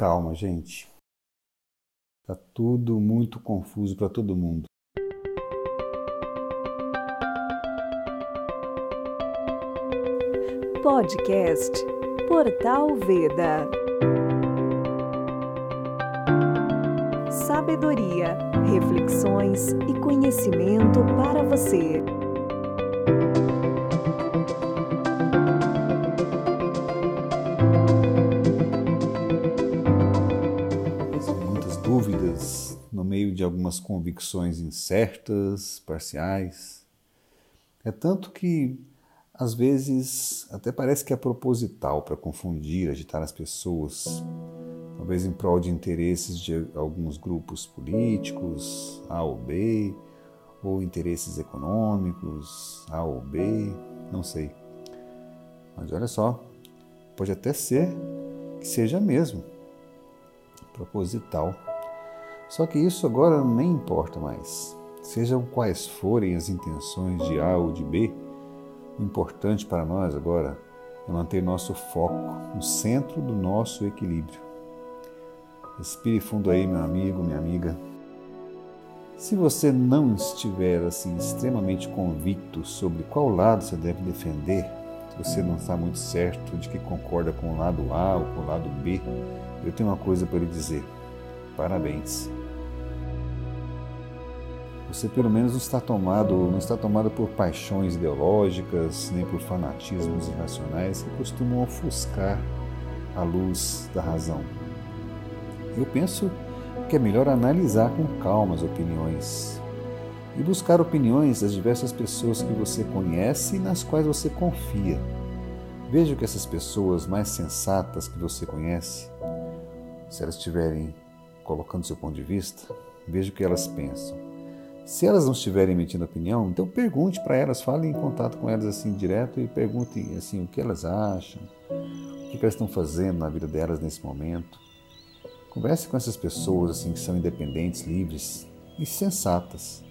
Calma, gente. Tá tudo muito confuso para todo mundo. Podcast Portal Veda. Sabedoria, reflexões e conhecimento para você. De algumas convicções incertas, parciais. É tanto que às vezes até parece que é proposital para confundir, agitar as pessoas, talvez em prol de interesses de alguns grupos políticos, A ou B, ou interesses econômicos, A ou B, não sei. Mas olha só, pode até ser que seja mesmo proposital. Só que isso agora nem importa mais. Sejam quais forem as intenções de A ou de B, o importante para nós agora é manter nosso foco no centro do nosso equilíbrio. Respire fundo aí, meu amigo, minha amiga. Se você não estiver assim extremamente convicto sobre qual lado você deve defender, se você não está muito certo de que concorda com o lado A ou com o lado B, eu tenho uma coisa para lhe dizer. Parabéns você pelo menos não está tomado, não está tomado por paixões ideológicas, nem por fanatismos irracionais que costumam ofuscar a luz da razão. Eu penso que é melhor analisar com calma as opiniões e buscar opiniões das diversas pessoas que você conhece e nas quais você confia. Veja que essas pessoas mais sensatas que você conhece, se elas estiverem colocando seu ponto de vista, veja o que elas pensam se elas não estiverem emitindo opinião, então pergunte para elas, fale em contato com elas assim direto e pergunte assim o que elas acham, o que elas estão fazendo na vida delas nesse momento. Converse com essas pessoas assim que são independentes, livres e sensatas.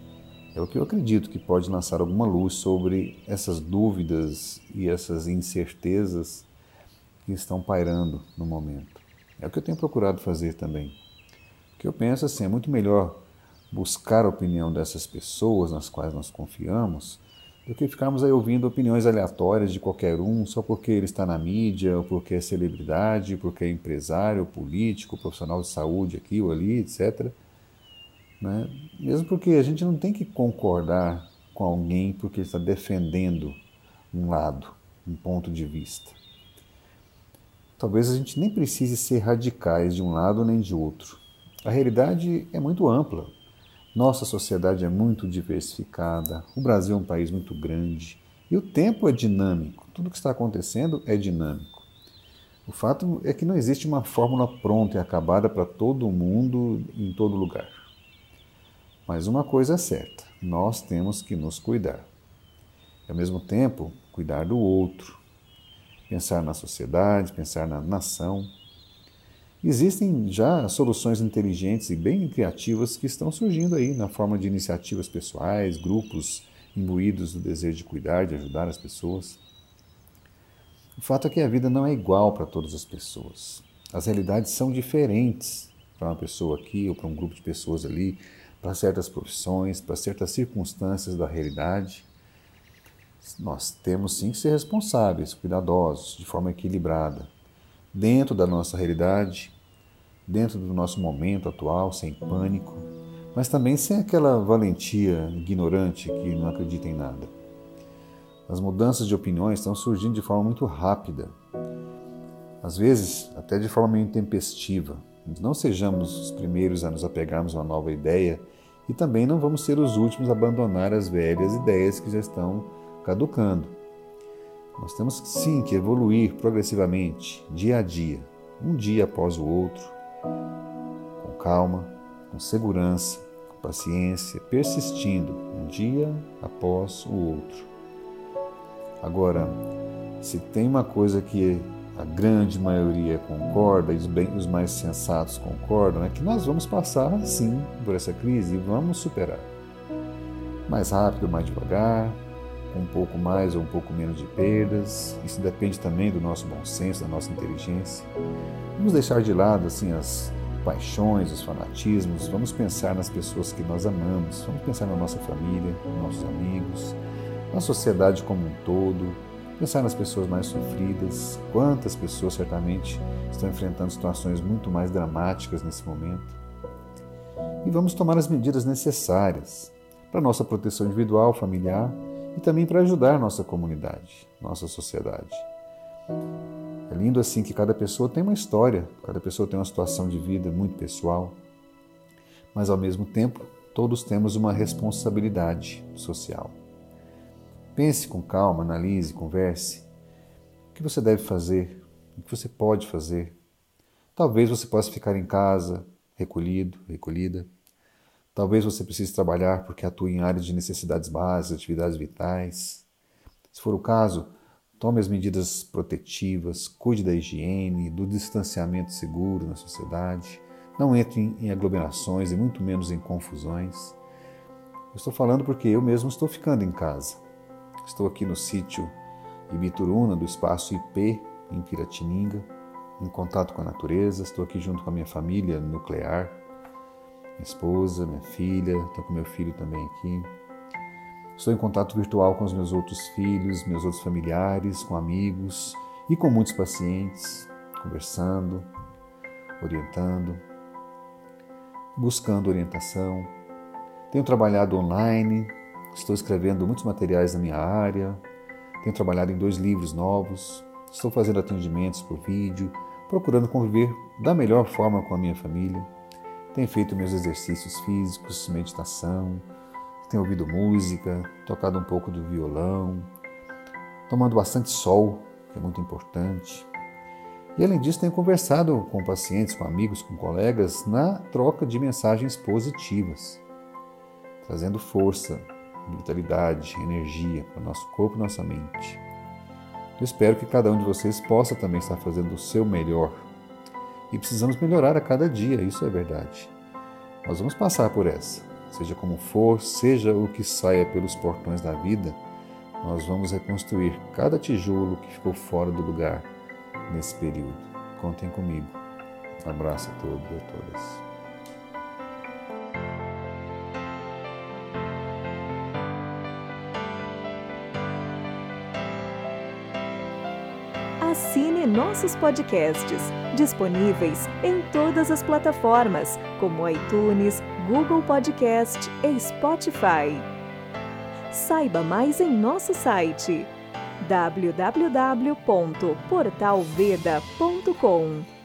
É o que eu acredito que pode lançar alguma luz sobre essas dúvidas e essas incertezas que estão pairando no momento. É o que eu tenho procurado fazer também. Que eu penso assim, é muito melhor buscar a opinião dessas pessoas nas quais nós confiamos, do que ficarmos aí ouvindo opiniões aleatórias de qualquer um só porque ele está na mídia, ou porque é celebridade, porque é empresário, político, profissional de saúde aqui ou ali, etc. Né? Mesmo porque a gente não tem que concordar com alguém porque ele está defendendo um lado, um ponto de vista. Talvez a gente nem precise ser radicais de um lado nem de outro. A realidade é muito ampla. Nossa sociedade é muito diversificada, o Brasil é um país muito grande e o tempo é dinâmico, tudo que está acontecendo é dinâmico. O fato é que não existe uma fórmula pronta e acabada para todo mundo em todo lugar. Mas uma coisa é certa: nós temos que nos cuidar. E, ao mesmo tempo, cuidar do outro, pensar na sociedade, pensar na nação Existem já soluções inteligentes e bem criativas que estão surgindo aí na forma de iniciativas pessoais, grupos imbuídos do desejo de cuidar, de ajudar as pessoas. O fato é que a vida não é igual para todas as pessoas. As realidades são diferentes para uma pessoa aqui ou para um grupo de pessoas ali, para certas profissões, para certas circunstâncias da realidade. Nós temos sim que ser responsáveis, cuidadosos, de forma equilibrada dentro da nossa realidade, dentro do nosso momento atual, sem pânico, mas também sem aquela valentia ignorante que não acredita em nada. As mudanças de opiniões estão surgindo de forma muito rápida, às vezes até de forma meio intempestiva. Não sejamos os primeiros a nos apegarmos a uma nova ideia e também não vamos ser os últimos a abandonar as velhas ideias que já estão caducando. Nós temos sim que evoluir progressivamente, dia a dia, um dia após o outro, com calma, com segurança, com paciência, persistindo um dia após o outro. Agora, se tem uma coisa que a grande maioria concorda e os, bem, os mais sensatos concordam, é que nós vamos passar sim por essa crise e vamos superar. Mais rápido, mais devagar, um pouco mais ou um pouco menos de perdas. Isso depende também do nosso bom senso, da nossa inteligência. Vamos deixar de lado assim as paixões, os fanatismos. Vamos pensar nas pessoas que nós amamos. Vamos pensar na nossa família, nos nossos amigos, na sociedade como um todo. Pensar nas pessoas mais sofridas. Quantas pessoas certamente estão enfrentando situações muito mais dramáticas nesse momento. E vamos tomar as medidas necessárias para nossa proteção individual, familiar e também para ajudar nossa comunidade, nossa sociedade. É lindo assim que cada pessoa tem uma história, cada pessoa tem uma situação de vida muito pessoal, mas ao mesmo tempo todos temos uma responsabilidade social. Pense com calma, analise, converse. O que você deve fazer? O que você pode fazer? Talvez você possa ficar em casa, recolhido, recolhida Talvez você precise trabalhar porque atua em áreas de necessidades básicas, atividades vitais. Se for o caso, tome as medidas protetivas, cuide da higiene, do distanciamento seguro na sociedade. Não entre em aglomerações e muito menos em confusões. Eu estou falando porque eu mesmo estou ficando em casa. Estou aqui no sítio Ibituruna, do espaço IP, em Piratininga, em contato com a natureza. Estou aqui junto com a minha família nuclear minha esposa, minha filha, estou com meu filho também aqui. Estou em contato virtual com os meus outros filhos, meus outros familiares, com amigos e com muitos pacientes, conversando, orientando, buscando orientação. Tenho trabalhado online, estou escrevendo muitos materiais na minha área, tenho trabalhado em dois livros novos, estou fazendo atendimentos por vídeo, procurando conviver da melhor forma com a minha família. Tenho feito meus exercícios físicos, meditação, tenho ouvido música, tocado um pouco do violão, tomando bastante sol, que é muito importante. E além disso, tenho conversado com pacientes, com amigos, com colegas na troca de mensagens positivas, trazendo força, vitalidade, energia para o nosso corpo e nossa mente. Eu espero que cada um de vocês possa também estar fazendo o seu melhor e precisamos melhorar a cada dia, isso é verdade. Nós vamos passar por essa. Seja como for, seja o que saia pelos portões da vida, nós vamos reconstruir cada tijolo que ficou fora do lugar nesse período. Contem comigo. Um abraço a todos e a todas. Assine nossos podcasts, disponíveis em todas as plataformas, como iTunes, Google Podcast e Spotify. Saiba mais em nosso site www.portalveda.com.